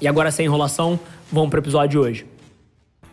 E agora, sem enrolação, vamos para o episódio de hoje.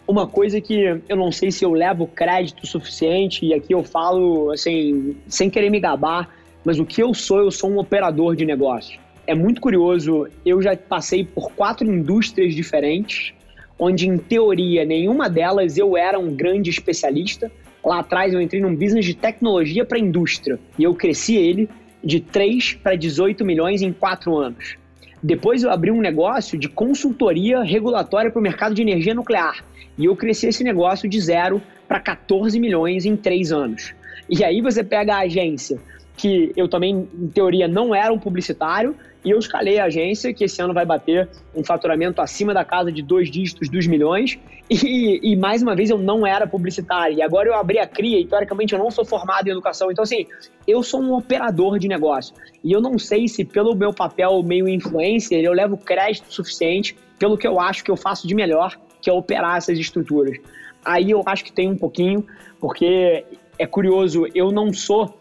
Uma coisa que eu não sei se eu levo crédito suficiente, e aqui eu falo assim, sem querer me gabar, mas o que eu sou, eu sou um operador de negócio. É muito curioso, eu já passei por quatro indústrias diferentes, onde em teoria nenhuma delas eu era um grande especialista, Lá atrás eu entrei num business de tecnologia para indústria e eu cresci ele de 3 para 18 milhões em 4 anos. Depois eu abri um negócio de consultoria regulatória para o mercado de energia nuclear e eu cresci esse negócio de 0 para 14 milhões em 3 anos. E aí você pega a agência, que eu também, em teoria, não era um publicitário, e eu escalei a agência, que esse ano vai bater um faturamento acima da casa de dois dígitos dos milhões. E, e, mais uma vez eu não era publicitário. E agora eu abri a CRIA e teoricamente eu não sou formado em educação. Então, assim, eu sou um operador de negócio. E eu não sei se pelo meu papel meio influencer eu levo crédito suficiente pelo que eu acho que eu faço de melhor, que é operar essas estruturas. Aí eu acho que tem um pouquinho, porque é curioso, eu não sou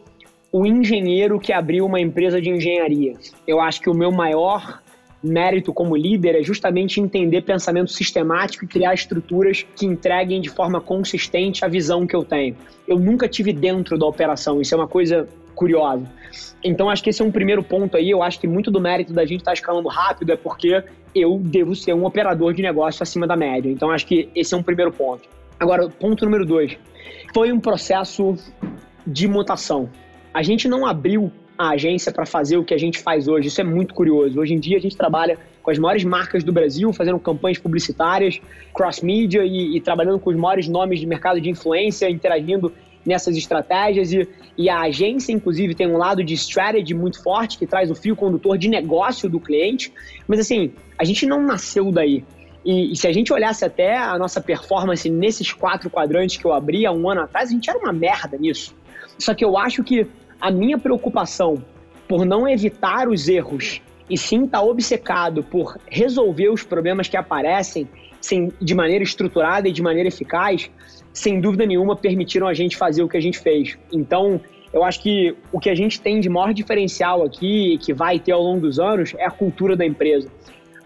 o engenheiro que abriu uma empresa de engenharia. Eu acho que o meu maior mérito como líder é justamente entender pensamento sistemático e criar estruturas que entreguem de forma consistente a visão que eu tenho. Eu nunca tive dentro da operação, isso é uma coisa curiosa. Então acho que esse é um primeiro ponto aí. Eu acho que muito do mérito da gente estar tá escalando rápido é porque eu devo ser um operador de negócio acima da média. Então acho que esse é um primeiro ponto. Agora, ponto número dois. Foi um processo de mutação. A gente não abriu a agência para fazer o que a gente faz hoje. Isso é muito curioso. Hoje em dia a gente trabalha com as maiores marcas do Brasil, fazendo campanhas publicitárias, cross-media e, e, trabalhando com os maiores nomes de mercado de influência, interagindo nessas estratégias. E, e, a agência, inclusive, tem um lado de strategy muito forte, que traz o fio condutor de negócio do cliente. Mas assim, a gente não nasceu daí. E, e, se a gente olhasse até a nossa performance nesses quatro quadrantes que eu abri há um ano atrás, a gente era uma merda nisso. Só que eu acho que a minha preocupação por não evitar os erros e sim estar tá obcecado por resolver os problemas que aparecem sem, de maneira estruturada e de maneira eficaz, sem dúvida nenhuma permitiram a gente fazer o que a gente fez. Então, eu acho que o que a gente tem de maior diferencial aqui, que vai ter ao longo dos anos, é a cultura da empresa.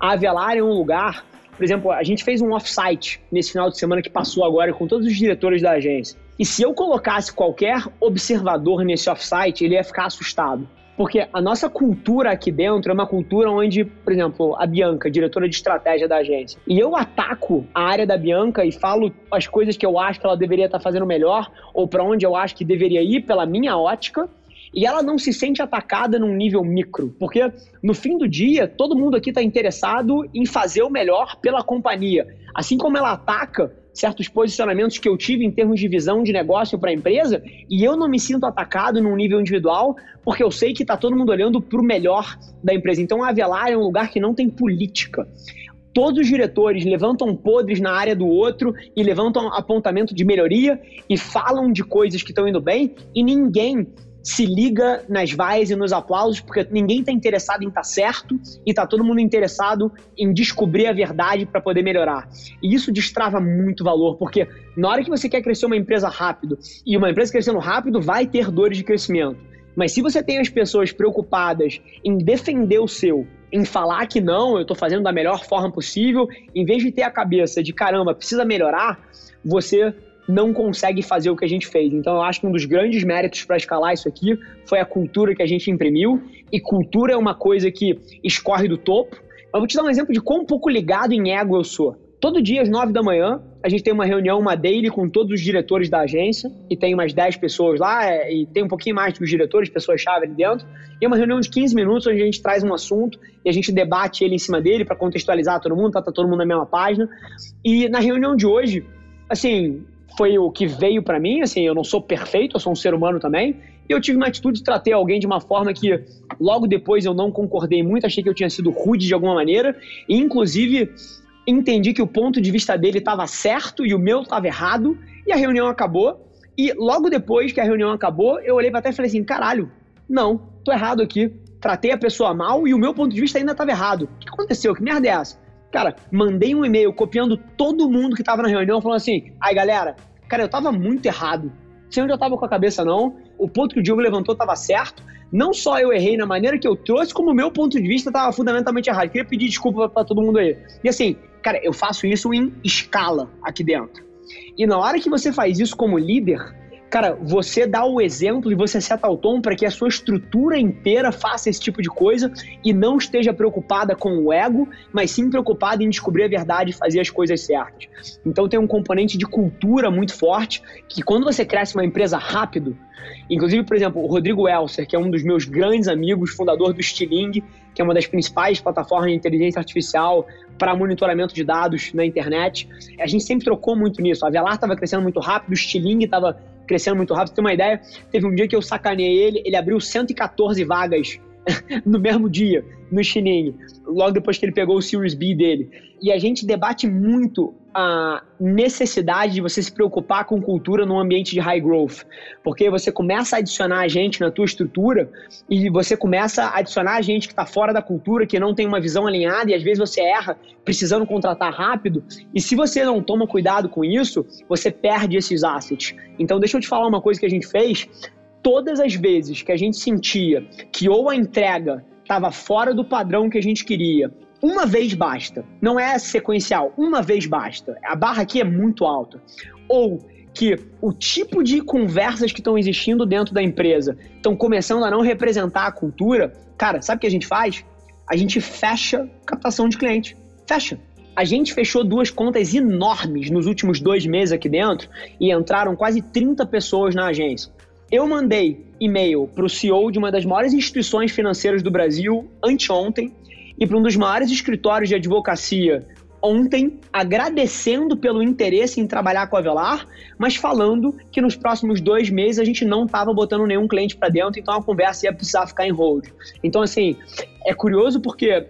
A Avelar é um lugar, por exemplo, a gente fez um off-site nesse final de semana que passou agora com todos os diretores da agência. E se eu colocasse qualquer observador nesse offsite, ele ia ficar assustado. Porque a nossa cultura aqui dentro é uma cultura onde, por exemplo, a Bianca, diretora de estratégia da agência, e eu ataco a área da Bianca e falo as coisas que eu acho que ela deveria estar fazendo melhor, ou para onde eu acho que deveria ir pela minha ótica, e ela não se sente atacada num nível micro, porque no fim do dia todo mundo aqui está interessado em fazer o melhor pela companhia. Assim como ela ataca certos posicionamentos que eu tive em termos de visão de negócio para a empresa e eu não me sinto atacado num nível individual porque eu sei que está todo mundo olhando para o melhor da empresa. Então a Avelar é um lugar que não tem política. Todos os diretores levantam podres na área do outro e levantam apontamento de melhoria e falam de coisas que estão indo bem e ninguém se liga nas vaias e nos aplausos, porque ninguém está interessado em estar tá certo e está todo mundo interessado em descobrir a verdade para poder melhorar. E isso destrava muito valor, porque na hora que você quer crescer uma empresa rápido, e uma empresa crescendo rápido vai ter dores de crescimento. Mas se você tem as pessoas preocupadas em defender o seu, em falar que não, eu estou fazendo da melhor forma possível, em vez de ter a cabeça de caramba, precisa melhorar, você não consegue fazer o que a gente fez. Então, eu acho que um dos grandes méritos para escalar isso aqui foi a cultura que a gente imprimiu. E cultura é uma coisa que escorre do topo. Eu vou te dar um exemplo de quão pouco ligado em ego eu sou. Todo dia, às nove da manhã, a gente tem uma reunião, uma daily com todos os diretores da agência, e tem umas 10 pessoas lá, é, e tem um pouquinho mais dos diretores, pessoas-chave ali dentro. E é uma reunião de 15 minutos onde a gente traz um assunto e a gente debate ele em cima dele para contextualizar todo mundo, tá, tá todo mundo na mesma página. E na reunião de hoje, assim, foi o que veio para mim, assim, eu não sou perfeito, eu sou um ser humano também, E eu tive uma atitude, tratei alguém de uma forma que logo depois eu não concordei muito, achei que eu tinha sido rude de alguma maneira, e inclusive entendi que o ponto de vista dele estava certo e o meu estava errado, e a reunião acabou. E logo depois que a reunião acabou, eu olhei para trás e falei assim: caralho, não, tô errado aqui. Tratei a pessoa mal e o meu ponto de vista ainda estava errado. O que aconteceu? Que merda é essa? Cara, mandei um e-mail copiando todo mundo que estava na reunião, falando assim: ai galera, cara, eu tava muito errado. Sei onde eu tava com a cabeça, não. O ponto que o Diogo levantou estava certo. Não só eu errei na maneira que eu trouxe, como o meu ponto de vista estava fundamentalmente errado. Queria pedir desculpa para todo mundo aí. E assim, cara, eu faço isso em escala aqui dentro. E na hora que você faz isso como líder, cara, você dá o exemplo e você seta o tom para que a sua estrutura inteira faça esse tipo de coisa e não esteja preocupada com o ego, mas sim preocupada em descobrir a verdade e fazer as coisas certas. Então tem um componente de cultura muito forte que quando você cresce uma empresa rápido, inclusive, por exemplo, o Rodrigo Elser, que é um dos meus grandes amigos, fundador do Stiling, que é uma das principais plataformas de inteligência artificial para monitoramento de dados na internet. A gente sempre trocou muito nisso. A Velar estava crescendo muito rápido, o Stiling estava crescendo muito rápido. Você tem uma ideia? Teve um dia que eu sacaneei ele, ele abriu 114 vagas no mesmo dia, no Xining, logo depois que ele pegou o Series B dele. E a gente debate muito a necessidade de você se preocupar com cultura num ambiente de high growth, porque você começa a adicionar gente na tua estrutura e você começa a adicionar gente que está fora da cultura, que não tem uma visão alinhada e às vezes você erra precisando contratar rápido. E se você não toma cuidado com isso, você perde esses assets. Então deixa eu te falar uma coisa que a gente fez. Todas as vezes que a gente sentia que ou a entrega estava fora do padrão que a gente queria uma vez basta. Não é sequencial, uma vez basta. A barra aqui é muito alta. Ou que o tipo de conversas que estão existindo dentro da empresa estão começando a não representar a cultura, cara, sabe o que a gente faz? A gente fecha captação de cliente. Fecha. A gente fechou duas contas enormes nos últimos dois meses aqui dentro e entraram quase 30 pessoas na agência. Eu mandei e-mail para o CEO de uma das maiores instituições financeiras do Brasil anteontem, e para um dos maiores escritórios de advocacia ontem, agradecendo pelo interesse em trabalhar com a Velar, mas falando que nos próximos dois meses a gente não estava botando nenhum cliente para dentro, então a conversa ia precisar ficar em hold. Então, assim, é curioso porque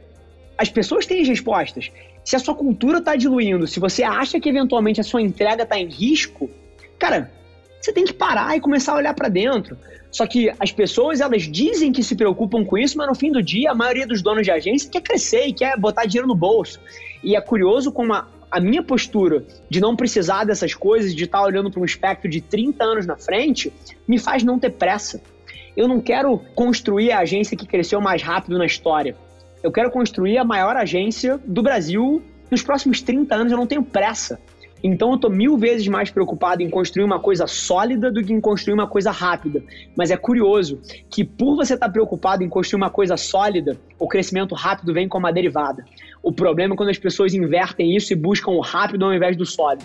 as pessoas têm as respostas. Se a sua cultura está diluindo, se você acha que eventualmente a sua entrega está em risco, cara, você tem que parar e começar a olhar para dentro. Só que as pessoas, elas dizem que se preocupam com isso, mas no fim do dia, a maioria dos donos de agência quer crescer e quer botar dinheiro no bolso. E é curioso como a, a minha postura de não precisar dessas coisas, de estar olhando para um espectro de 30 anos na frente, me faz não ter pressa. Eu não quero construir a agência que cresceu mais rápido na história. Eu quero construir a maior agência do Brasil nos próximos 30 anos. Eu não tenho pressa. Então eu tô mil vezes mais preocupado em construir uma coisa sólida do que em construir uma coisa rápida. Mas é curioso que por você estar tá preocupado em construir uma coisa sólida, o crescimento rápido vem como uma derivada. O problema é quando as pessoas invertem isso e buscam o rápido ao invés do sólido.